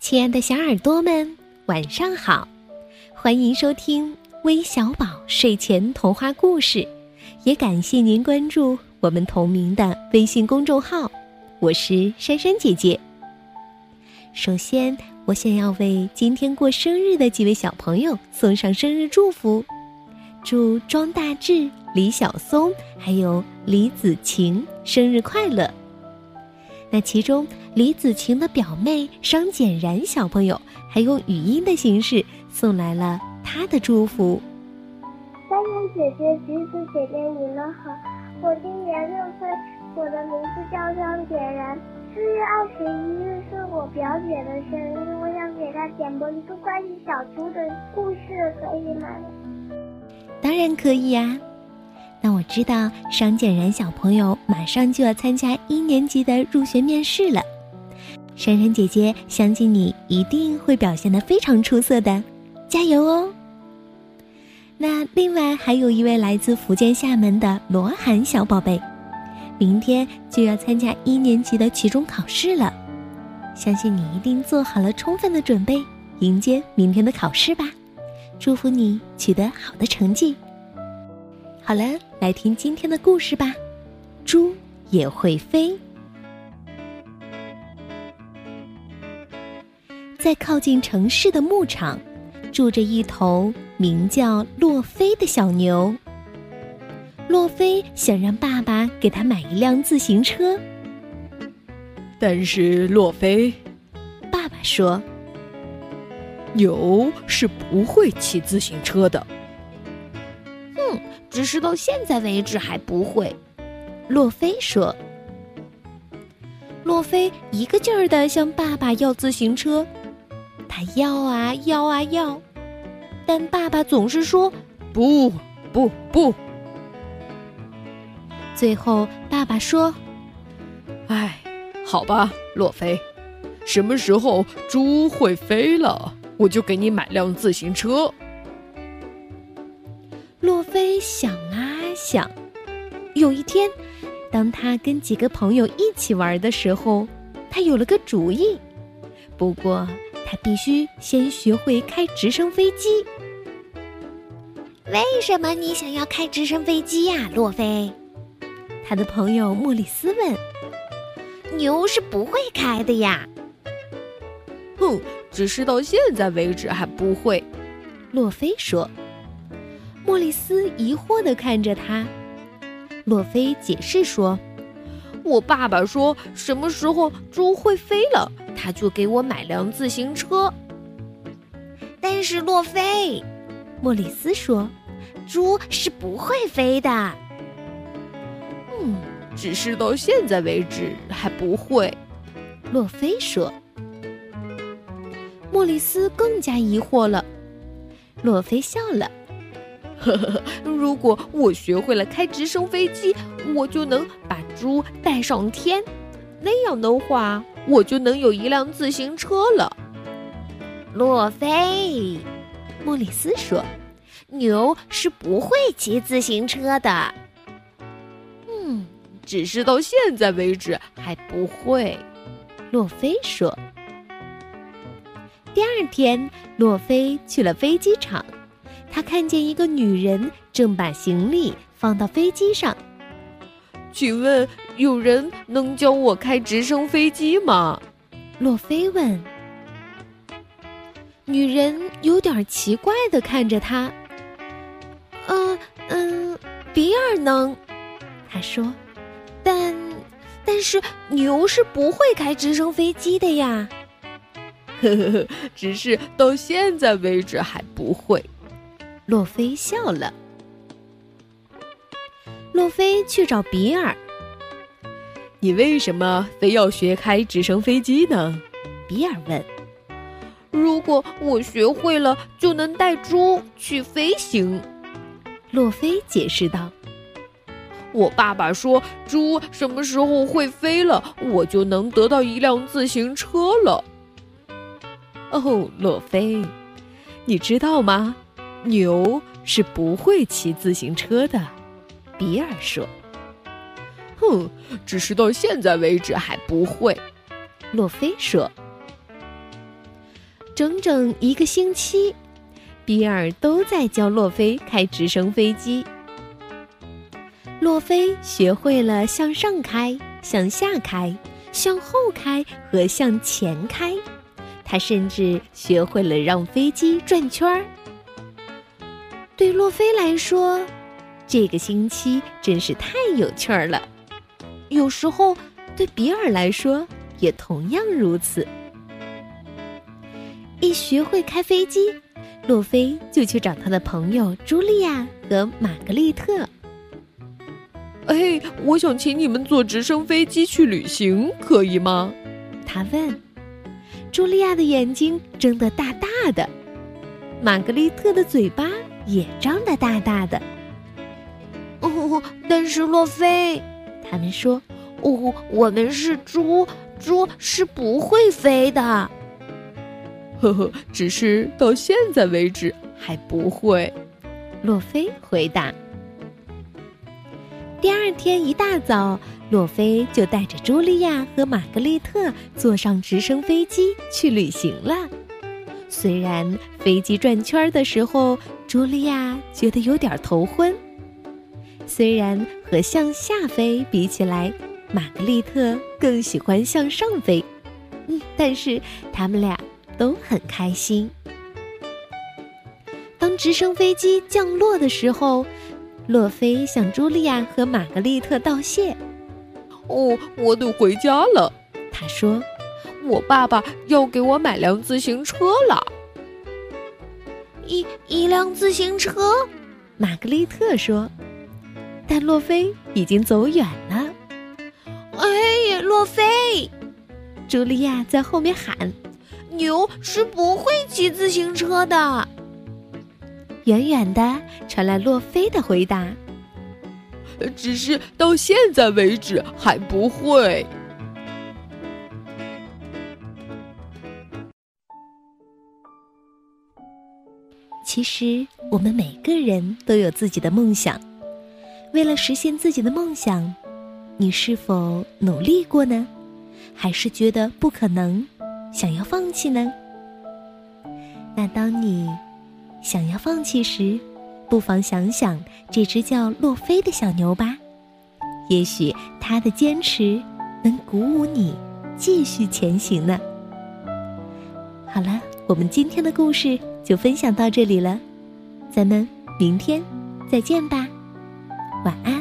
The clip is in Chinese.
亲爱的小耳朵们，晚上好！欢迎收听微小宝睡前童话故事，也感谢您关注我们同名的微信公众号。我是珊珊姐姐。首先，我想要为今天过生日的几位小朋友送上生日祝福，祝庄大志、李小松还有李子晴生日快乐。那其中，李子晴的表妹商简然小朋友还用语音的形式送来了她的祝福。珊珊姐姐、橘子姐姐，你们好！我今年六岁，我的名字叫商简然。四月二十一日是我表姐的生日，我想给她点播一个关于小猪的故事，可以吗？当然可以呀。那我知道商简然小朋友马上就要参加一年级的入学面试了，珊珊姐姐相信你一定会表现的非常出色的，加油哦！那另外还有一位来自福建厦门的罗涵小宝贝，明天就要参加一年级的期中考试了，相信你一定做好了充分的准备，迎接明天的考试吧！祝福你取得好的成绩。好了，来听今天的故事吧。猪也会飞。在靠近城市的牧场，住着一头名叫洛菲的小牛。洛菲想让爸爸给他买一辆自行车，但是洛菲，爸爸说：“牛是不会骑自行车的。”只是到现在为止还不会，洛菲说。洛菲一个劲儿的向爸爸要自行车，他要啊要啊要，但爸爸总是说不不不。最后爸爸说：“哎，好吧，洛菲，什么时候猪会飞了，我就给你买辆自行车。”洛菲想啊想，有一天，当他跟几个朋友一起玩的时候，他有了个主意。不过，他必须先学会开直升飞机。为什么你想要开直升飞机呀，洛菲？他的朋友莫里斯问。牛是不会开的呀。哼，只是到现在为止还不会。洛菲说。莫里斯疑惑地看着他，洛菲解释说：“我爸爸说，什么时候猪会飞了，他就给我买辆自行车。”但是洛菲，莫里斯说：“猪是不会飞的。”嗯，只是到现在为止还不会。洛菲说。莫里斯更加疑惑了。洛菲笑了。呵呵，如果我学会了开直升飞机，我就能把猪带上天，那样的话，我就能有一辆自行车了。洛菲，莫里斯说：“牛是不会骑自行车的。”嗯，只是到现在为止还不会。洛菲说。第二天，洛菲去了飞机场。他看见一个女人正把行李放到飞机上。请问有人能教我开直升飞机吗？洛菲问。女人有点奇怪的看着他。嗯嗯，比尔能，他说，但但是牛是不会开直升飞机的呀。呵呵呵，只是到现在为止还不会。洛菲笑了。洛菲去找比尔。你为什么非要学开直升飞机呢？比尔问。如果我学会了，就能带猪去飞行。洛菲解释道。我爸爸说，猪什么时候会飞了，我就能得到一辆自行车了。哦，洛菲，你知道吗？牛是不会骑自行车的，比尔说。“哼，只是到现在为止还不会。”洛菲说。整整一个星期，比尔都在教洛菲开直升飞机。洛菲学会了向上开、向下开、向后开和向前开，他甚至学会了让飞机转圈儿。对洛菲来说，这个星期真是太有趣儿了。有时候，对比尔来说也同样如此。一学会开飞机，洛菲就去找他的朋友茱莉亚和玛格丽特。哎，我想请你们坐直升飞机去旅行，可以吗？他问。茱莉亚的眼睛睁得大大的，玛格丽特的嘴巴也张得大大的。哦，但是洛菲，他们说：“哦，我们是猪，猪是不会飞的。”呵呵，只是到现在为止还不会。洛菲回答。第二天一大早，洛菲就带着茱莉亚和玛格丽特坐上直升飞机去旅行了。虽然飞机转圈的时候，茱莉亚觉得有点头昏；虽然和向下飞比起来，玛格丽特更喜欢向上飞，嗯，但是他们俩都很开心。当直升飞机降落的时候。洛菲向茱莉亚和玛格丽特道谢。哦，我得回家了。他说：“我爸爸要给我买辆自行车了。”一一辆自行车，玛格丽特说。但洛菲已经走远了。哎呀，洛菲！茱莉亚在后面喊：“牛是不会骑自行车的。”远远的传来洛菲的回答：“只是到现在为止还不会。”其实，我们每个人都有自己的梦想。为了实现自己的梦想，你是否努力过呢？还是觉得不可能，想要放弃呢？那当你……想要放弃时，不妨想想这只叫洛菲的小牛吧，也许它的坚持能鼓舞你继续前行呢。好了，我们今天的故事就分享到这里了，咱们明天再见吧，晚安。